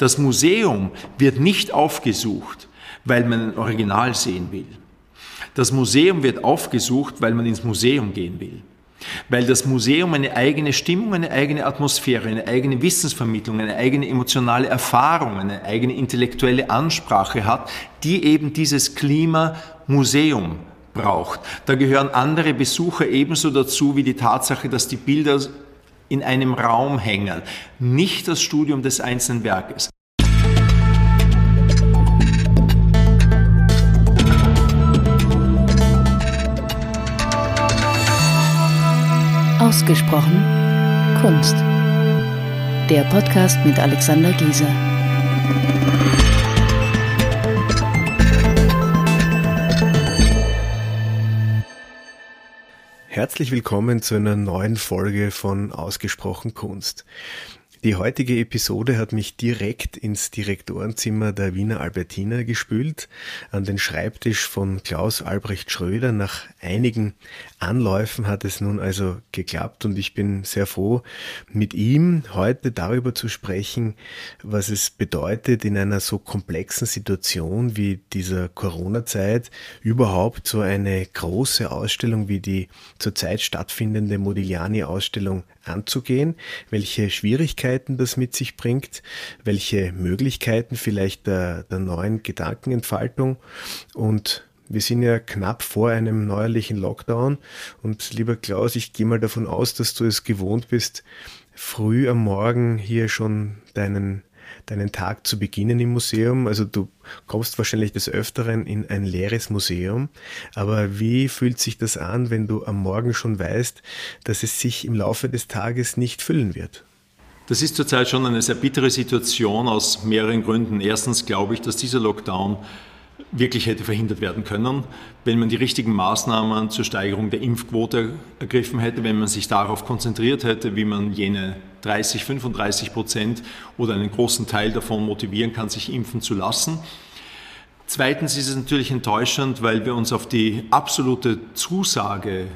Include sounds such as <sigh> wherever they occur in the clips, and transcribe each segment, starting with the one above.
Das Museum wird nicht aufgesucht, weil man ein Original sehen will. Das Museum wird aufgesucht, weil man ins Museum gehen will. Weil das Museum eine eigene Stimmung, eine eigene Atmosphäre, eine eigene Wissensvermittlung, eine eigene emotionale Erfahrung, eine eigene intellektuelle Ansprache hat, die eben dieses Klima Museum braucht. Da gehören andere Besucher ebenso dazu wie die Tatsache, dass die Bilder in einem Raum hängen, nicht das Studium des einzelnen Werkes. Ausgesprochen Kunst. Der Podcast mit Alexander Gieser. Herzlich willkommen zu einer neuen Folge von Ausgesprochen Kunst. Die heutige Episode hat mich direkt ins Direktorenzimmer der Wiener Albertina gespült, an den Schreibtisch von Klaus Albrecht Schröder. Nach einigen Anläufen hat es nun also geklappt und ich bin sehr froh, mit ihm heute darüber zu sprechen, was es bedeutet, in einer so komplexen Situation wie dieser Corona-Zeit überhaupt so eine große Ausstellung wie die zurzeit stattfindende Modigliani-Ausstellung anzugehen, welche Schwierigkeiten das mit sich bringt, welche Möglichkeiten vielleicht der, der neuen Gedankenentfaltung und wir sind ja knapp vor einem neuerlichen Lockdown und lieber Klaus, ich gehe mal davon aus, dass du es gewohnt bist, früh am Morgen hier schon deinen deinen Tag zu beginnen im Museum. Also du kommst wahrscheinlich des Öfteren in ein leeres Museum. Aber wie fühlt sich das an, wenn du am Morgen schon weißt, dass es sich im Laufe des Tages nicht füllen wird? Das ist zurzeit schon eine sehr bittere Situation aus mehreren Gründen. Erstens glaube ich, dass dieser Lockdown wirklich hätte verhindert werden können, wenn man die richtigen Maßnahmen zur Steigerung der Impfquote ergriffen hätte, wenn man sich darauf konzentriert hätte, wie man jene 30, 35 Prozent oder einen großen Teil davon motivieren kann, sich impfen zu lassen. Zweitens ist es natürlich enttäuschend, weil wir uns auf die absolute Zusage,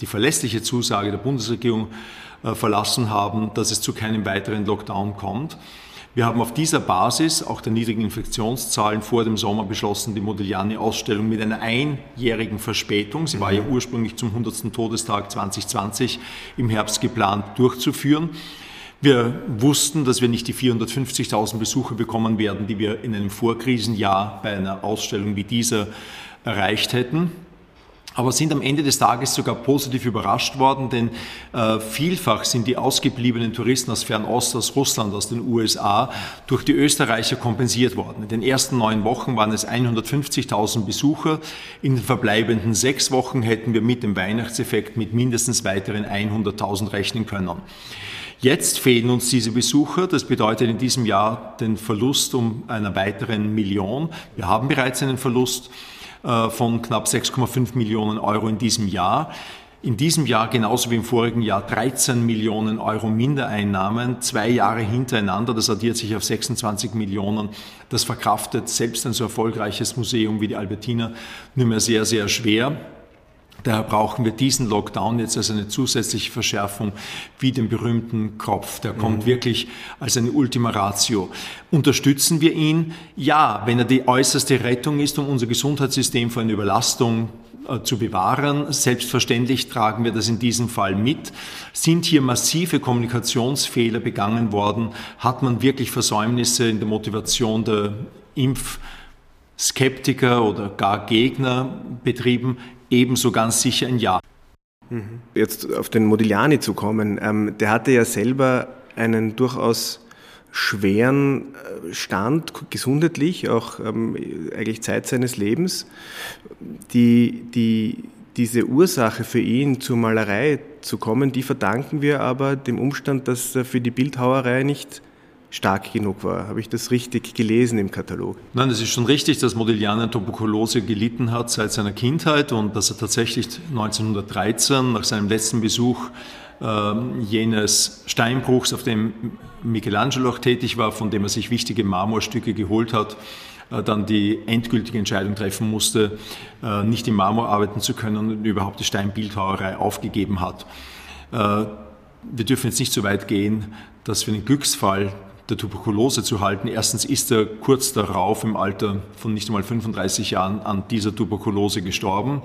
die verlässliche Zusage der Bundesregierung äh, verlassen haben, dass es zu keinem weiteren Lockdown kommt. Wir haben auf dieser Basis auch der niedrigen Infektionszahlen vor dem Sommer beschlossen, die Modigliani-Ausstellung mit einer einjährigen Verspätung, sie war ja mhm. ursprünglich zum 100. Todestag 2020 im Herbst geplant, durchzuführen. Wir wussten, dass wir nicht die 450.000 Besucher bekommen werden, die wir in einem Vorkrisenjahr bei einer Ausstellung wie dieser erreicht hätten aber sind am Ende des Tages sogar positiv überrascht worden, denn äh, vielfach sind die ausgebliebenen Touristen aus Fernost, aus Russland, aus den USA durch die Österreicher kompensiert worden. In den ersten neun Wochen waren es 150.000 Besucher. In den verbleibenden sechs Wochen hätten wir mit dem Weihnachtseffekt mit mindestens weiteren 100.000 rechnen können. Jetzt fehlen uns diese Besucher. Das bedeutet in diesem Jahr den Verlust um einer weiteren Million. Wir haben bereits einen Verlust. Äh, von knapp 6,5 Millionen Euro in diesem Jahr. In diesem Jahr genauso wie im vorigen Jahr 13 Millionen Euro Mindereinnahmen, zwei Jahre hintereinander. Das addiert sich auf 26 Millionen. Das verkraftet selbst ein so erfolgreiches Museum wie die Albertina nur mehr sehr, sehr schwer. Daher brauchen wir diesen Lockdown jetzt als eine zusätzliche Verschärfung wie den berühmten Kropf. Der kommt mhm. wirklich als eine Ultima Ratio. Unterstützen wir ihn? Ja, wenn er die äußerste Rettung ist, um unser Gesundheitssystem vor einer Überlastung äh, zu bewahren. Selbstverständlich tragen wir das in diesem Fall mit. Sind hier massive Kommunikationsfehler begangen worden? Hat man wirklich Versäumnisse in der Motivation der Impfskeptiker oder gar Gegner betrieben? Ebenso ganz sicher ein Ja. Mhm. Jetzt auf den Modigliani zu kommen, ähm, der hatte ja selber einen durchaus schweren äh, Stand, gesundheitlich, auch ähm, eigentlich Zeit seines Lebens. Die, die, diese Ursache für ihn zur Malerei zu kommen, die verdanken wir aber dem Umstand, dass er für die Bildhauerei nicht stark genug war. Habe ich das richtig gelesen im Katalog? Nein, es ist schon richtig, dass Modigliani an Tuberkulose gelitten hat seit seiner Kindheit und dass er tatsächlich 1913 nach seinem letzten Besuch äh, jenes Steinbruchs, auf dem Michelangelo auch tätig war, von dem er sich wichtige Marmorstücke geholt hat, äh, dann die endgültige Entscheidung treffen musste, äh, nicht im Marmor arbeiten zu können und überhaupt die Steinbildhauerei aufgegeben hat. Äh, wir dürfen jetzt nicht so weit gehen, dass wir den Glücksfall der Tuberkulose zu halten. Erstens ist er kurz darauf im Alter von nicht einmal 35 Jahren an dieser Tuberkulose gestorben.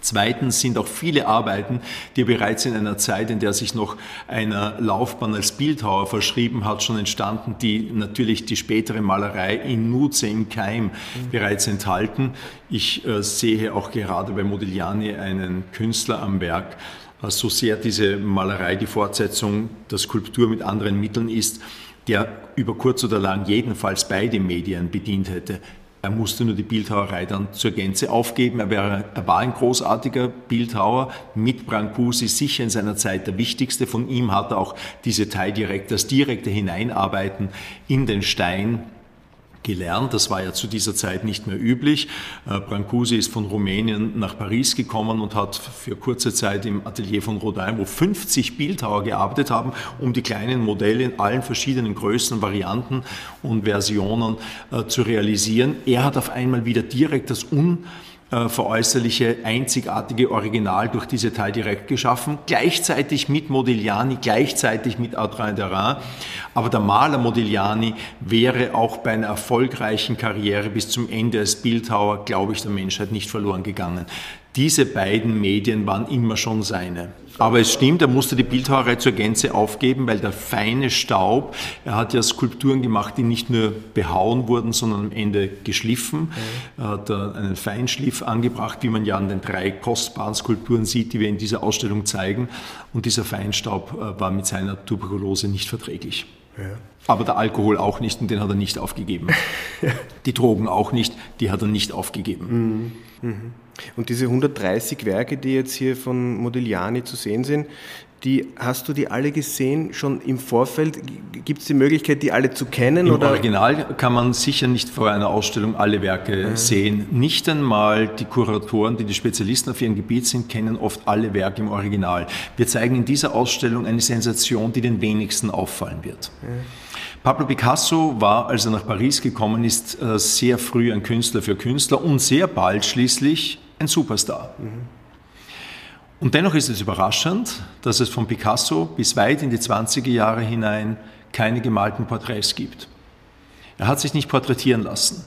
Zweitens sind auch viele Arbeiten, die er bereits in einer Zeit, in der er sich noch einer Laufbahn als Bildhauer verschrieben hat, schon entstanden, die natürlich die spätere Malerei in Nutze, im Keim mhm. bereits enthalten. Ich äh, sehe auch gerade bei Modigliani einen Künstler am Werk, äh, so sehr diese Malerei die Fortsetzung der Skulptur mit anderen Mitteln ist, der über kurz oder lang jedenfalls beide Medien bedient hätte. Er musste nur die Bildhauerei dann zur Gänze aufgeben. Er, wäre, er war ein großartiger Bildhauer, mit Brancusi sicher in seiner Zeit der wichtigste. Von ihm hat er auch diese direkt, das direkte Hineinarbeiten in den Stein gelernt. Das war ja zu dieser Zeit nicht mehr üblich. Äh, Brancusi ist von Rumänien nach Paris gekommen und hat für kurze Zeit im Atelier von Rodin, wo 50 Bildhauer gearbeitet haben, um die kleinen Modelle in allen verschiedenen Größen, Varianten und Versionen äh, zu realisieren. Er hat auf einmal wieder direkt das Un äh, veräußerliche, einzigartige Original durch diese Teil direkt geschaffen, gleichzeitig mit Modigliani, gleichzeitig mit Adrien Derain. Aber der Maler Modigliani wäre auch bei einer erfolgreichen Karriere bis zum Ende als Bildhauer, glaube ich, der Menschheit nicht verloren gegangen. Diese beiden Medien waren immer schon seine. Aber es stimmt, er musste die Bildhauerei zur Gänze aufgeben, weil der feine Staub, er hat ja Skulpturen gemacht, die nicht nur behauen wurden, sondern am Ende geschliffen. Er hat einen Feinschliff angebracht, wie man ja an den drei kostbaren Skulpturen sieht, die wir in dieser Ausstellung zeigen. Und dieser Feinstaub äh, war mit seiner Tuberkulose nicht verträglich. Ja. Aber der Alkohol auch nicht und den hat er nicht aufgegeben. <laughs> die Drogen auch nicht, die hat er nicht aufgegeben. Mhm. Mhm. Und diese 130 Werke, die jetzt hier von Modigliani zu sehen sind, die hast du die alle gesehen schon im Vorfeld? Gibt es die Möglichkeit, die alle zu kennen? Im oder? Original kann man sicher nicht vor einer Ausstellung alle Werke ja. sehen. Nicht einmal die Kuratoren, die die Spezialisten auf ihrem Gebiet sind, kennen oft alle Werke im Original. Wir zeigen in dieser Ausstellung eine Sensation, die den wenigsten auffallen wird. Ja. Pablo Picasso war, als er nach Paris gekommen ist, äh, sehr früh ein Künstler für Künstler und sehr bald schließlich ein Superstar. Und dennoch ist es überraschend, dass es von Picasso bis weit in die 20er Jahre hinein keine gemalten Porträts gibt. Er hat sich nicht porträtieren lassen.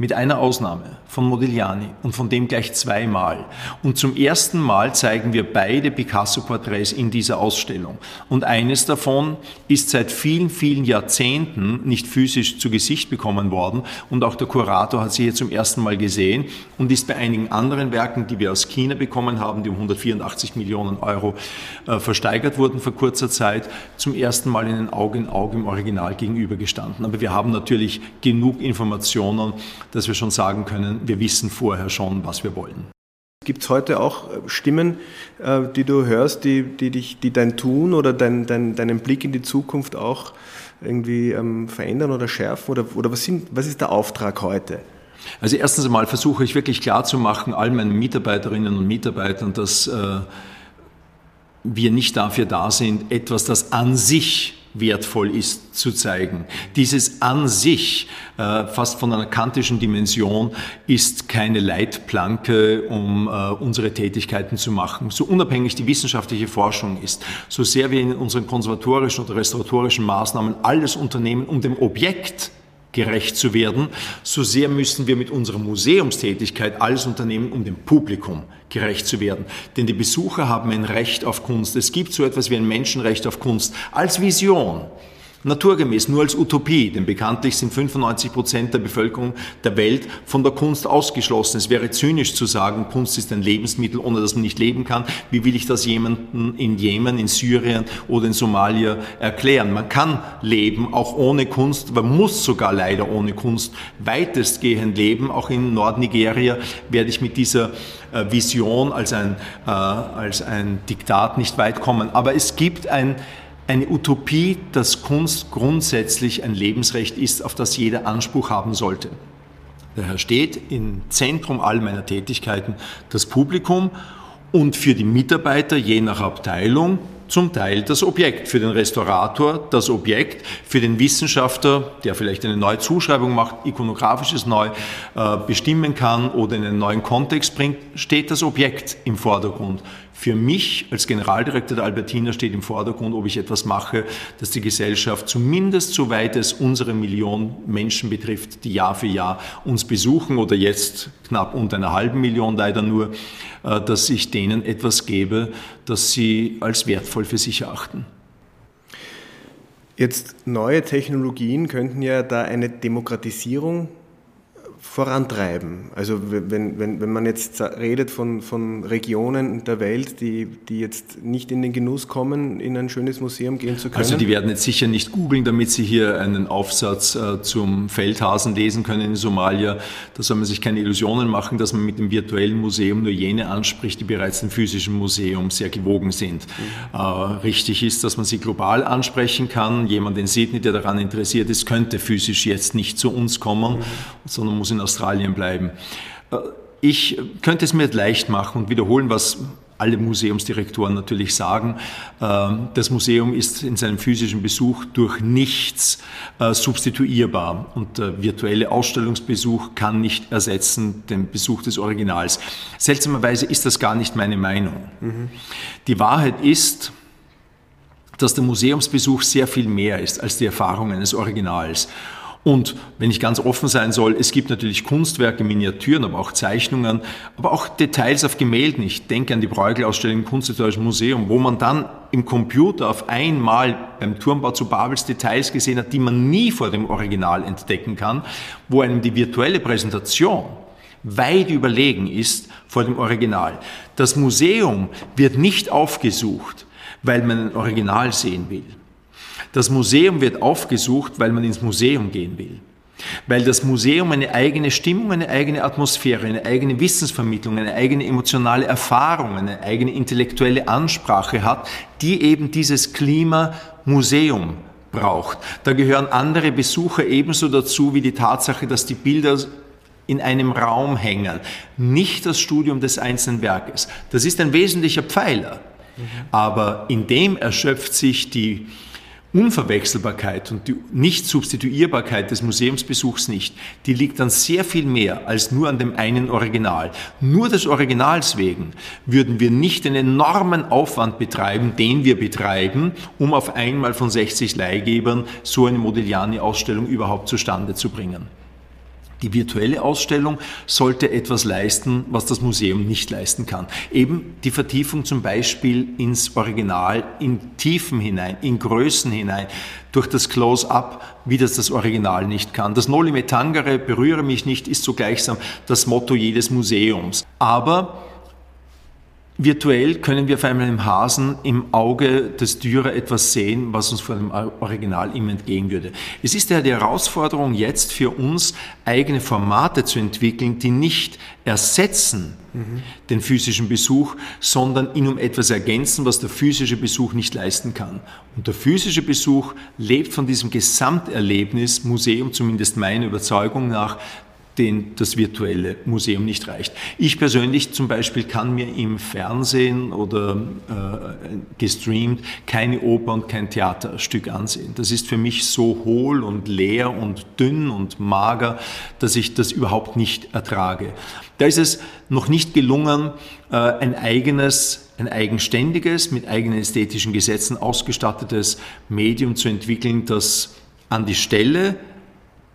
Mit einer Ausnahme von Modigliani und von dem gleich zweimal. Und zum ersten Mal zeigen wir beide Picasso-Porträts in dieser Ausstellung. Und eines davon ist seit vielen, vielen Jahrzehnten nicht physisch zu Gesicht bekommen worden. Und auch der Kurator hat sie hier zum ersten Mal gesehen und ist bei einigen anderen Werken, die wir aus China bekommen haben, die um 184 Millionen Euro äh, versteigert wurden vor kurzer Zeit, zum ersten Mal in ein Auge in Auge im Original gegenübergestanden. Aber wir haben natürlich genug Informationen, dass wir schon sagen können, wir wissen vorher schon, was wir wollen. Gibt es heute auch äh, Stimmen, äh, die du hörst, die, die, dich, die dein Tun oder dein, dein, deinen Blick in die Zukunft auch irgendwie ähm, verändern oder schärfen? Oder, oder was, sind, was ist der Auftrag heute? Also erstens einmal versuche ich wirklich klarzumachen, all meinen Mitarbeiterinnen und Mitarbeitern, dass äh, wir nicht dafür da sind, etwas, das an sich wertvoll ist zu zeigen. Dieses an sich, äh, fast von einer kantischen Dimension, ist keine Leitplanke, um äh, unsere Tätigkeiten zu machen. So unabhängig die wissenschaftliche Forschung ist, so sehr wir in unseren konservatorischen oder restauratorischen Maßnahmen alles unternehmen, um dem Objekt gerecht zu werden, so sehr müssen wir mit unserer Museumstätigkeit alles unternehmen, um dem Publikum gerecht zu werden. Denn die Besucher haben ein Recht auf Kunst. Es gibt so etwas wie ein Menschenrecht auf Kunst als Vision naturgemäß, nur als Utopie, denn bekanntlich sind 95 Prozent der Bevölkerung der Welt von der Kunst ausgeschlossen. Es wäre zynisch zu sagen, Kunst ist ein Lebensmittel, ohne dass man nicht leben kann. Wie will ich das jemandem in Jemen, in Syrien oder in Somalia erklären? Man kann leben, auch ohne Kunst, man muss sogar leider ohne Kunst weitestgehend leben. Auch in Nordnigeria werde ich mit dieser äh, Vision als ein, äh, als ein Diktat nicht weit kommen. Aber es gibt ein, eine Utopie, dass Kunst grundsätzlich ein Lebensrecht ist, auf das jeder Anspruch haben sollte. Daher steht im Zentrum all meiner Tätigkeiten das Publikum und für die Mitarbeiter je nach Abteilung zum Teil das Objekt. Für den Restaurator das Objekt, für den Wissenschaftler, der vielleicht eine neue Zuschreibung macht, ikonografisches neu äh, bestimmen kann oder in einen neuen Kontext bringt, steht das Objekt im Vordergrund. Für mich als Generaldirektor der Albertina steht im Vordergrund, ob ich etwas mache, dass die Gesellschaft zumindest soweit es unsere Million Menschen betrifft, die Jahr für Jahr uns besuchen oder jetzt knapp unter einer halben Million leider nur, äh, dass ich denen etwas gebe, das sie als wertvoll für sich erachten. Jetzt neue Technologien könnten ja da eine Demokratisierung vorantreiben. Also wenn, wenn, wenn man jetzt redet von, von Regionen der Welt, die, die jetzt nicht in den Genuss kommen, in ein schönes Museum gehen zu können. Also die werden jetzt sicher nicht googeln, damit sie hier einen Aufsatz äh, zum Feldhasen lesen können in Somalia. Da soll man sich keine Illusionen machen, dass man mit dem virtuellen Museum nur jene anspricht, die bereits im physischen Museum sehr gewogen sind. Mhm. Äh, richtig ist, dass man sie global ansprechen kann. Jemand in Sydney, der daran interessiert ist, könnte physisch jetzt nicht zu uns kommen, mhm. sondern muss in in Australien bleiben. Äh, ich könnte es mir leicht machen und wiederholen, was alle Museumsdirektoren natürlich sagen. Äh, das Museum ist in seinem physischen Besuch durch nichts äh, substituierbar und der virtuelle Ausstellungsbesuch kann nicht ersetzen den Besuch des Originals. Seltsamerweise ist das gar nicht meine Meinung. Mhm. Die Wahrheit ist, dass der Museumsbesuch sehr viel mehr ist als die Erfahrung eines Originals. Und wenn ich ganz offen sein soll, es gibt natürlich Kunstwerke, Miniaturen, aber auch Zeichnungen, aber auch Details auf Gemälden. Ich denke an die Bruegel-Ausstellung im Kunsthistorischen Museum, wo man dann im Computer auf einmal beim Turmbau zu Babels Details gesehen hat, die man nie vor dem Original entdecken kann, wo einem die virtuelle Präsentation weit überlegen ist vor dem Original. Das Museum wird nicht aufgesucht, weil man ein Original sehen will. Das Museum wird aufgesucht, weil man ins Museum gehen will. Weil das Museum eine eigene Stimmung, eine eigene Atmosphäre, eine eigene Wissensvermittlung, eine eigene emotionale Erfahrung, eine eigene intellektuelle Ansprache hat, die eben dieses Klima Museum braucht. Da gehören andere Besucher ebenso dazu wie die Tatsache, dass die Bilder in einem Raum hängen, nicht das Studium des einzelnen Werkes. Das ist ein wesentlicher Pfeiler. Aber in dem erschöpft sich die Unverwechselbarkeit und die Nicht-Substituierbarkeit des Museumsbesuchs nicht, die liegt an sehr viel mehr als nur an dem einen Original. Nur des Originals wegen würden wir nicht den enormen Aufwand betreiben, den wir betreiben, um auf einmal von 60 Leihgebern so eine Modigliani-Ausstellung überhaupt zustande zu bringen. Die virtuelle Ausstellung sollte etwas leisten, was das Museum nicht leisten kann. Eben die Vertiefung zum Beispiel ins Original, in Tiefen hinein, in Größen hinein, durch das Close-up, wie das das Original nicht kann. Das Noli me tangere, berühre mich nicht, ist so gleichsam das Motto jedes Museums. Aber Virtuell können wir auf einmal im Hasen im Auge des Dürer etwas sehen, was uns vor dem Original ihm entgehen würde. Es ist ja die Herausforderung jetzt für uns, eigene Formate zu entwickeln, die nicht ersetzen mhm. den physischen Besuch, sondern ihn um etwas ergänzen, was der physische Besuch nicht leisten kann. Und der physische Besuch lebt von diesem Gesamterlebnis, Museum zumindest meiner Überzeugung nach, den das virtuelle Museum nicht reicht. Ich persönlich zum Beispiel kann mir im Fernsehen oder äh, gestreamt keine Oper und kein Theaterstück ansehen. Das ist für mich so hohl und leer und dünn und mager, dass ich das überhaupt nicht ertrage. Da ist es noch nicht gelungen, äh, ein eigenes, ein eigenständiges, mit eigenen ästhetischen Gesetzen ausgestattetes Medium zu entwickeln, das an die Stelle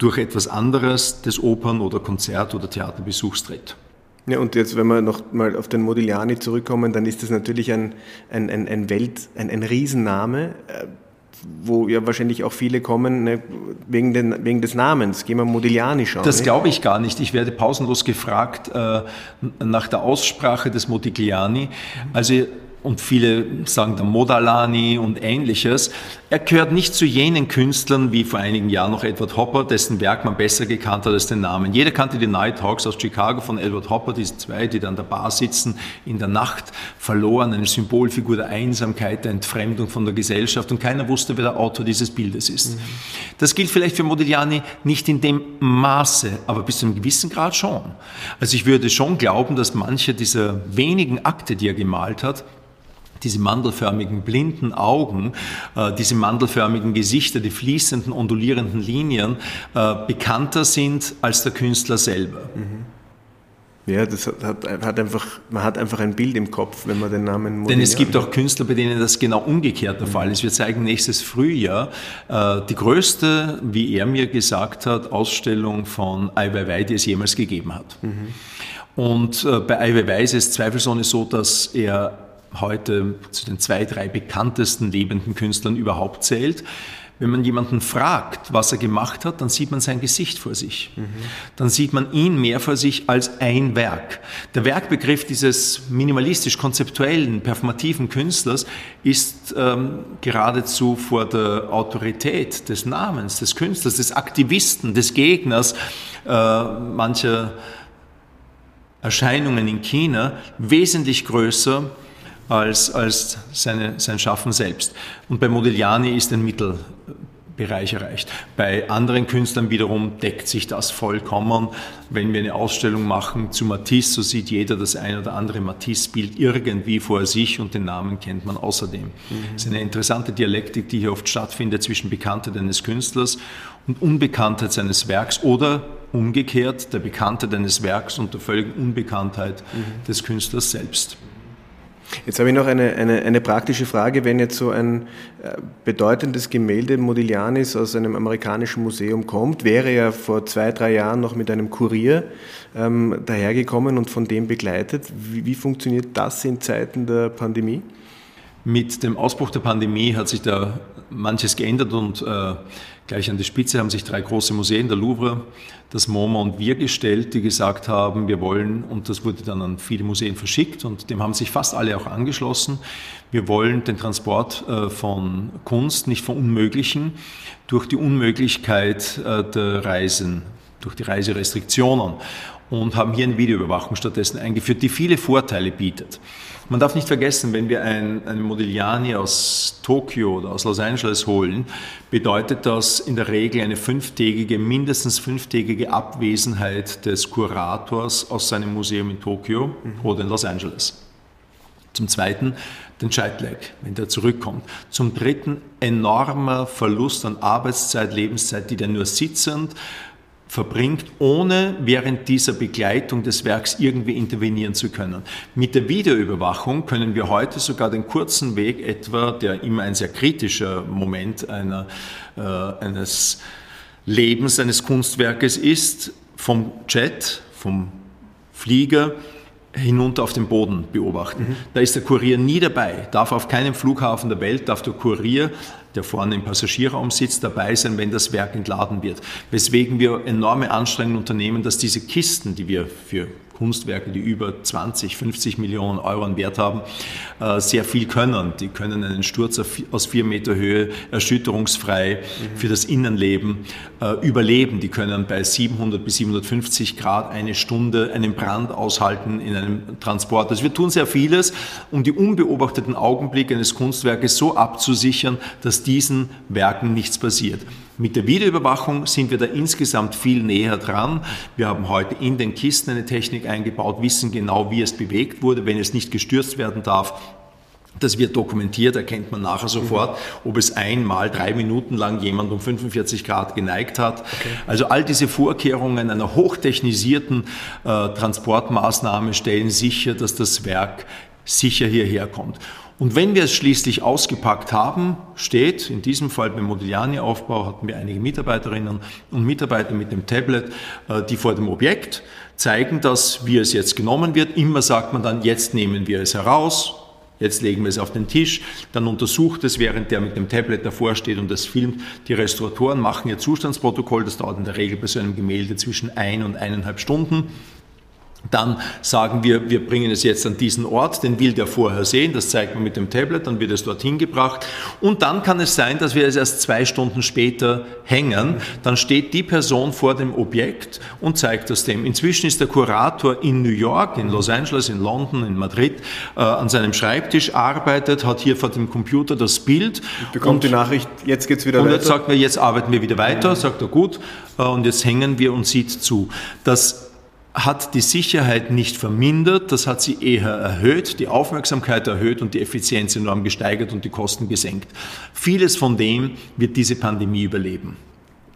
durch etwas anderes des Opern- oder Konzert- oder Theaterbesuchs tritt. Ja, und jetzt, wenn wir noch mal auf den Modigliani zurückkommen, dann ist das natürlich ein, ein, ein, ein Welt, ein, ein Riesenname, äh, wo ja wahrscheinlich auch viele kommen ne, wegen, den, wegen des Namens. Gehen wir Modigliani schauen. Das glaube ich gar nicht. Ich werde pausenlos gefragt äh, nach der Aussprache des Modigliani. Also und viele sagen dann Modalani und ähnliches. Er gehört nicht zu jenen Künstlern wie vor einigen Jahren noch Edward Hopper, dessen Werk man besser gekannt hat als den Namen. Jeder kannte die Night Hawks aus Chicago von Edward Hopper, diese zwei, die dann an der Bar sitzen, in der Nacht verloren, eine Symbolfigur der Einsamkeit, der Entfremdung von der Gesellschaft und keiner wusste, wer der Autor dieses Bildes ist. Mhm. Das gilt vielleicht für Modigliani nicht in dem Maße, aber bis zu einem gewissen Grad schon. Also ich würde schon glauben, dass manche dieser wenigen Akte, die er gemalt hat, diese mandelförmigen blinden Augen, äh, diese mandelförmigen Gesichter, die fließenden, ondulierenden Linien äh, bekannter sind als der Künstler selber. Mhm. Ja, das hat, hat, einfach, man hat einfach ein Bild im Kopf, wenn man den Namen Modigliani Denn es gibt auch Künstler, bei denen das genau umgekehrt der mhm. Fall ist. Wir zeigen nächstes Frühjahr äh, die größte, wie er mir gesagt hat, Ausstellung von Ai Weiwei, die es jemals gegeben hat. Mhm. Und äh, bei Ai Weiwei ist es zweifelsohne so, dass er heute zu den zwei, drei bekanntesten lebenden Künstlern überhaupt zählt. Wenn man jemanden fragt, was er gemacht hat, dann sieht man sein Gesicht vor sich. Mhm. Dann sieht man ihn mehr vor sich als ein Werk. Der Werkbegriff dieses minimalistisch-konzeptuellen, performativen Künstlers ist ähm, geradezu vor der Autorität des Namens, des Künstlers, des Aktivisten, des Gegners äh, mancher Erscheinungen in China wesentlich größer als, als seine, sein Schaffen selbst. Und bei Modigliani ist ein Mittelbereich erreicht. Bei anderen Künstlern wiederum deckt sich das vollkommen. Wenn wir eine Ausstellung machen zu Matisse, so sieht jeder das ein oder andere Matisse-Bild irgendwie vor sich und den Namen kennt man außerdem. Mhm. Es ist eine interessante Dialektik, die hier oft stattfindet zwischen Bekanntheit eines Künstlers und Unbekanntheit seines Werks oder umgekehrt der Bekanntheit eines Werks und der völligen Unbekanntheit mhm. des Künstlers selbst. Jetzt habe ich noch eine, eine, eine praktische Frage. Wenn jetzt so ein äh, bedeutendes Gemälde Modiglianis aus einem amerikanischen Museum kommt, wäre er vor zwei, drei Jahren noch mit einem Kurier ähm, dahergekommen und von dem begleitet. Wie, wie funktioniert das in Zeiten der Pandemie? Mit dem Ausbruch der Pandemie hat sich da manches geändert und äh, gleich an die Spitze haben sich drei große Museen, der Louvre, das MoMA und wir gestellt, die gesagt haben, wir wollen, und das wurde dann an viele Museen verschickt und dem haben sich fast alle auch angeschlossen, wir wollen den Transport äh, von Kunst nicht verunmöglichen durch die Unmöglichkeit äh, der Reisen, durch die Reiserestriktionen und haben hier eine Videoüberwachung stattdessen eingeführt, die viele Vorteile bietet. Man darf nicht vergessen, wenn wir ein, einen Modigliani aus Tokio oder aus Los Angeles holen, bedeutet das in der Regel eine fünftägige, mindestens fünftägige Abwesenheit des Kurators aus seinem Museum in Tokio mhm. oder in Los Angeles. Zum Zweiten den Jetlag, wenn der zurückkommt. Zum Dritten enormer Verlust an Arbeitszeit, Lebenszeit, die der nur sitzend verbringt, ohne während dieser Begleitung des Werks irgendwie intervenieren zu können. Mit der Videoüberwachung können wir heute sogar den kurzen Weg etwa, der immer ein sehr kritischer Moment einer, äh, eines Lebens eines Kunstwerkes ist, vom Jet, vom Flieger hinunter auf den Boden beobachten. Mhm. Da ist der Kurier nie dabei, darf auf keinem Flughafen der Welt, darf der Kurier der vorne im Passagierraum sitzt, dabei sein, wenn das Werk entladen wird. Weswegen wir enorme Anstrengungen unternehmen, dass diese Kisten, die wir für Kunstwerke, die über 20, 50 Millionen Euro an Wert haben, äh, sehr viel können. Die können einen Sturz aus vier Meter Höhe erschütterungsfrei mhm. für das Innenleben äh, überleben. Die können bei 700 bis 750 Grad eine Stunde einen Brand aushalten in einem Transport. Also wir tun sehr vieles, um die unbeobachteten Augenblicke eines Kunstwerkes so abzusichern, dass diesen Werken nichts passiert. Mit der Videoüberwachung sind wir da insgesamt viel näher dran. Wir haben heute in den Kisten eine Technik eingebaut, wissen genau, wie es bewegt wurde, wenn es nicht gestürzt werden darf. Das wird dokumentiert, erkennt man nachher sofort, ob es einmal drei Minuten lang jemand um 45 Grad geneigt hat. Okay. Also all diese Vorkehrungen einer hochtechnisierten äh, Transportmaßnahme stellen sicher, dass das Werk sicher hierher kommt. Und wenn wir es schließlich ausgepackt haben, steht, in diesem Fall beim Modigliani-Aufbau hatten wir einige Mitarbeiterinnen und Mitarbeiter mit dem Tablet, äh, die vor dem Objekt zeigen, dass wie es jetzt genommen wird. Immer sagt man dann, jetzt nehmen wir es heraus, jetzt legen wir es auf den Tisch, dann untersucht es, während der mit dem Tablet davor steht und das filmt. Die Restauratoren machen ihr Zustandsprotokoll, das dauert in der Regel bei so einem Gemälde zwischen ein und eineinhalb Stunden. Dann sagen wir, wir bringen es jetzt an diesen Ort, den will der vorher sehen, das zeigt man mit dem Tablet, dann wird es dorthin gebracht. Und dann kann es sein, dass wir es erst zwei Stunden später hängen. Dann steht die Person vor dem Objekt und zeigt das dem. Inzwischen ist der Kurator in New York, in Los Angeles, in London, in Madrid äh, an seinem Schreibtisch, arbeitet, hat hier vor dem Computer das Bild. Bekommt und, die Nachricht, jetzt geht's wieder und weiter. Und jetzt sagt er, jetzt arbeiten wir wieder weiter, sagt er gut, äh, und jetzt hängen wir und sieht zu. Das hat die Sicherheit nicht vermindert, das hat sie eher erhöht, die Aufmerksamkeit erhöht und die Effizienz enorm gesteigert und die Kosten gesenkt. Vieles von dem wird diese Pandemie überleben.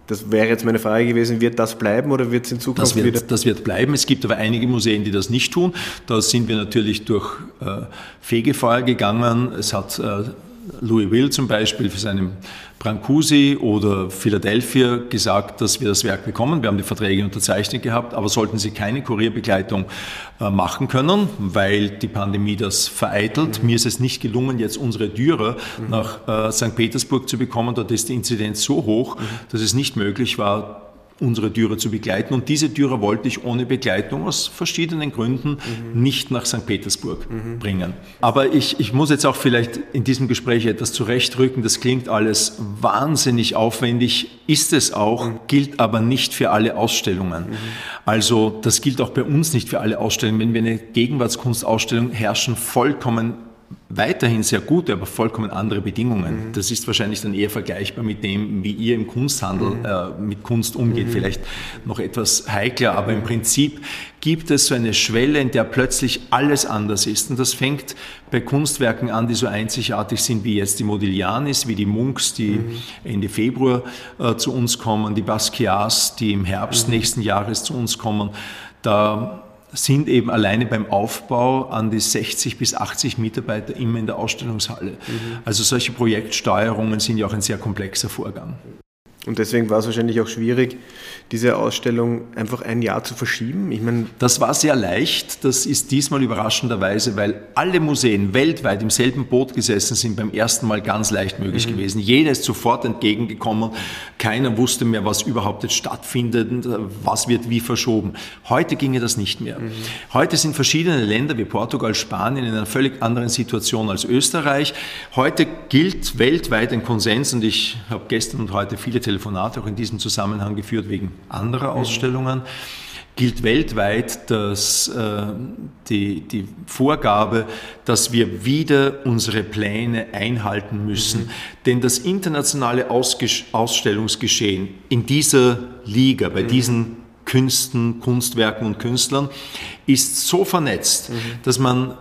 Das wäre jetzt meine Frage gewesen, wird das bleiben oder wird es in Zukunft das wird, wieder? Das wird bleiben. Es gibt aber einige Museen, die das nicht tun. Da sind wir natürlich durch äh, Fegefeuer gegangen. Es hat äh, Louis Will zum Beispiel für seinen Brancusi oder Philadelphia gesagt, dass wir das Werk bekommen. Wir haben die Verträge unterzeichnet gehabt, aber sollten sie keine Kurierbegleitung äh, machen können, weil die Pandemie das vereitelt. Mhm. Mir ist es nicht gelungen, jetzt unsere Dürer mhm. nach äh, St. Petersburg zu bekommen. Dort ist die Inzidenz so hoch, mhm. dass es nicht möglich war, unsere Dürer zu begleiten. Und diese Dürer wollte ich ohne Begleitung aus verschiedenen Gründen mhm. nicht nach St. Petersburg mhm. bringen. Aber ich, ich muss jetzt auch vielleicht in diesem Gespräch etwas zurechtrücken. Das klingt alles wahnsinnig aufwendig, ist es auch, mhm. gilt aber nicht für alle Ausstellungen. Mhm. Also das gilt auch bei uns nicht für alle Ausstellungen. Wenn wir eine Gegenwartskunstausstellung herrschen vollkommen weiterhin sehr gute, aber vollkommen andere Bedingungen. Mhm. Das ist wahrscheinlich dann eher vergleichbar mit dem, wie ihr im Kunsthandel mhm. äh, mit Kunst umgeht. Mhm. Vielleicht noch etwas heikler, aber im Prinzip gibt es so eine Schwelle, in der plötzlich alles anders ist. Und das fängt bei Kunstwerken an, die so einzigartig sind wie jetzt die Modiglianis, wie die Munks, die mhm. Ende Februar äh, zu uns kommen, die Basquiats, die im Herbst mhm. nächsten Jahres zu uns kommen. Da sind eben alleine beim Aufbau an die 60 bis 80 Mitarbeiter immer in der Ausstellungshalle. Mhm. Also solche Projektsteuerungen sind ja auch ein sehr komplexer Vorgang. Und deswegen war es wahrscheinlich auch schwierig, diese Ausstellung einfach ein Jahr zu verschieben. Ich meine, das war sehr leicht. Das ist diesmal überraschenderweise, weil alle Museen weltweit im selben Boot gesessen sind, beim ersten Mal ganz leicht möglich mhm. gewesen. Jeder ist sofort entgegengekommen. Keiner wusste mehr, was überhaupt jetzt stattfindet, was wird wie verschoben. Heute ginge das nicht mehr. Mhm. Heute sind verschiedene Länder wie Portugal, Spanien in einer völlig anderen Situation als Österreich. Heute gilt weltweit ein Konsens und ich habe gestern und heute viele Telefonate Telefonate auch in diesem Zusammenhang geführt wegen anderer Ausstellungen gilt weltweit dass, äh, die, die Vorgabe, dass wir wieder unsere Pläne einhalten müssen. Mhm. Denn das internationale Ausges Ausstellungsgeschehen in dieser Liga, bei mhm. diesen Künsten, Kunstwerken und Künstlern, ist so vernetzt, mhm. dass man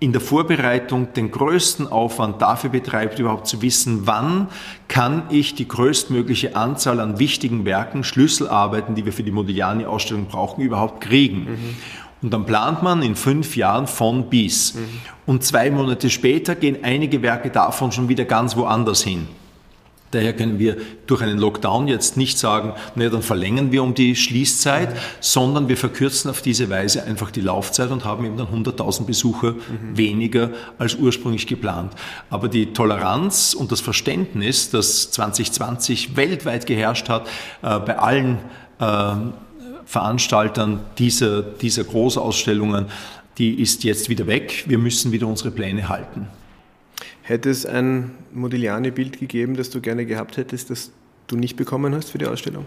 in der Vorbereitung den größten Aufwand dafür betreibt, überhaupt zu wissen, wann kann ich die größtmögliche Anzahl an wichtigen Werken, Schlüsselarbeiten, die wir für die Modigliani-Ausstellung brauchen, überhaupt kriegen. Mhm. Und dann plant man in fünf Jahren von bis. Mhm. Und zwei Monate später gehen einige Werke davon schon wieder ganz woanders hin. Daher können wir durch einen Lockdown jetzt nicht sagen, naja, dann verlängern wir um die Schließzeit, sondern wir verkürzen auf diese Weise einfach die Laufzeit und haben eben dann 100.000 Besucher mhm. weniger als ursprünglich geplant. Aber die Toleranz und das Verständnis, das 2020 weltweit geherrscht hat, äh, bei allen äh, Veranstaltern dieser, dieser Großausstellungen, die ist jetzt wieder weg. Wir müssen wieder unsere Pläne halten. Hätte es ein Modigliani-Bild gegeben, das du gerne gehabt hättest, das du nicht bekommen hast für die Ausstellung?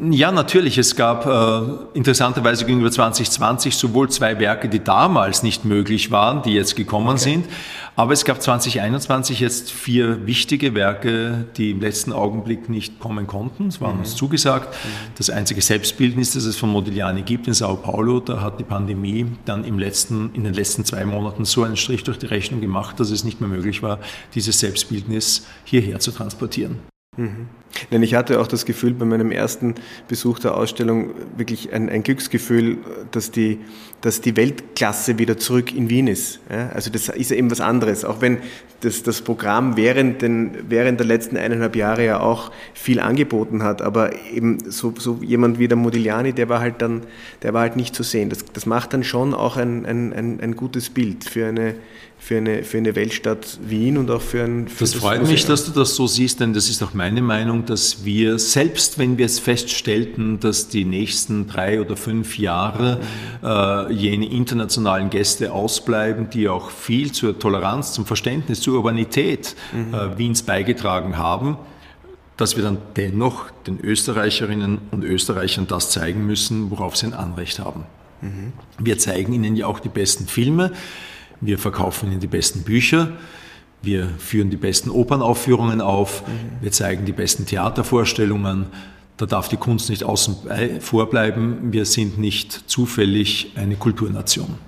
Ja, natürlich. Es gab äh, interessanterweise gegenüber 2020 sowohl zwei Werke, die damals nicht möglich waren, die jetzt gekommen okay. sind, aber es gab 2021 jetzt vier wichtige Werke, die im letzten Augenblick nicht kommen konnten. Es war mhm. uns zugesagt. Mhm. Das einzige Selbstbildnis, das es von Modigliani gibt in Sao Paulo, da hat die Pandemie dann im letzten, in den letzten zwei Monaten so einen Strich durch die Rechnung gemacht, dass es nicht mehr möglich war, dieses Selbstbildnis hierher zu transportieren. Mhm. Denn ich hatte auch das Gefühl bei meinem ersten Besuch der Ausstellung wirklich ein, ein Glücksgefühl, dass die, dass die Weltklasse wieder zurück in Wien ist. Ja, also das ist ja eben was anderes, auch wenn das, das Programm während, den, während der letzten eineinhalb Jahre ja auch viel angeboten hat, aber eben so, so jemand wie der Modigliani, der war halt dann, der war halt nicht zu sehen. Das, das macht dann schon auch ein, ein, ein, ein gutes Bild für eine, für eine, für eine Weltstadt Wien und auch für ein. Für das, das freut Museum. mich, dass du das so siehst, denn das ist auch meine Meinung, dass wir, selbst wenn wir es feststellten, dass die nächsten drei oder fünf Jahre äh, jene internationalen Gäste ausbleiben, die auch viel zur Toleranz, zum Verständnis, zur Urbanität mhm. äh, Wiens beigetragen haben, dass wir dann dennoch den Österreicherinnen und Österreichern das zeigen müssen, worauf sie ein Anrecht haben. Mhm. Wir zeigen ihnen ja auch die besten Filme, wir verkaufen ihnen die besten Bücher, wir führen die besten Opernaufführungen auf, mhm. wir zeigen die besten Theatervorstellungen. Da darf die Kunst nicht außen vorbleiben. Wir sind nicht zufällig eine Kulturnation.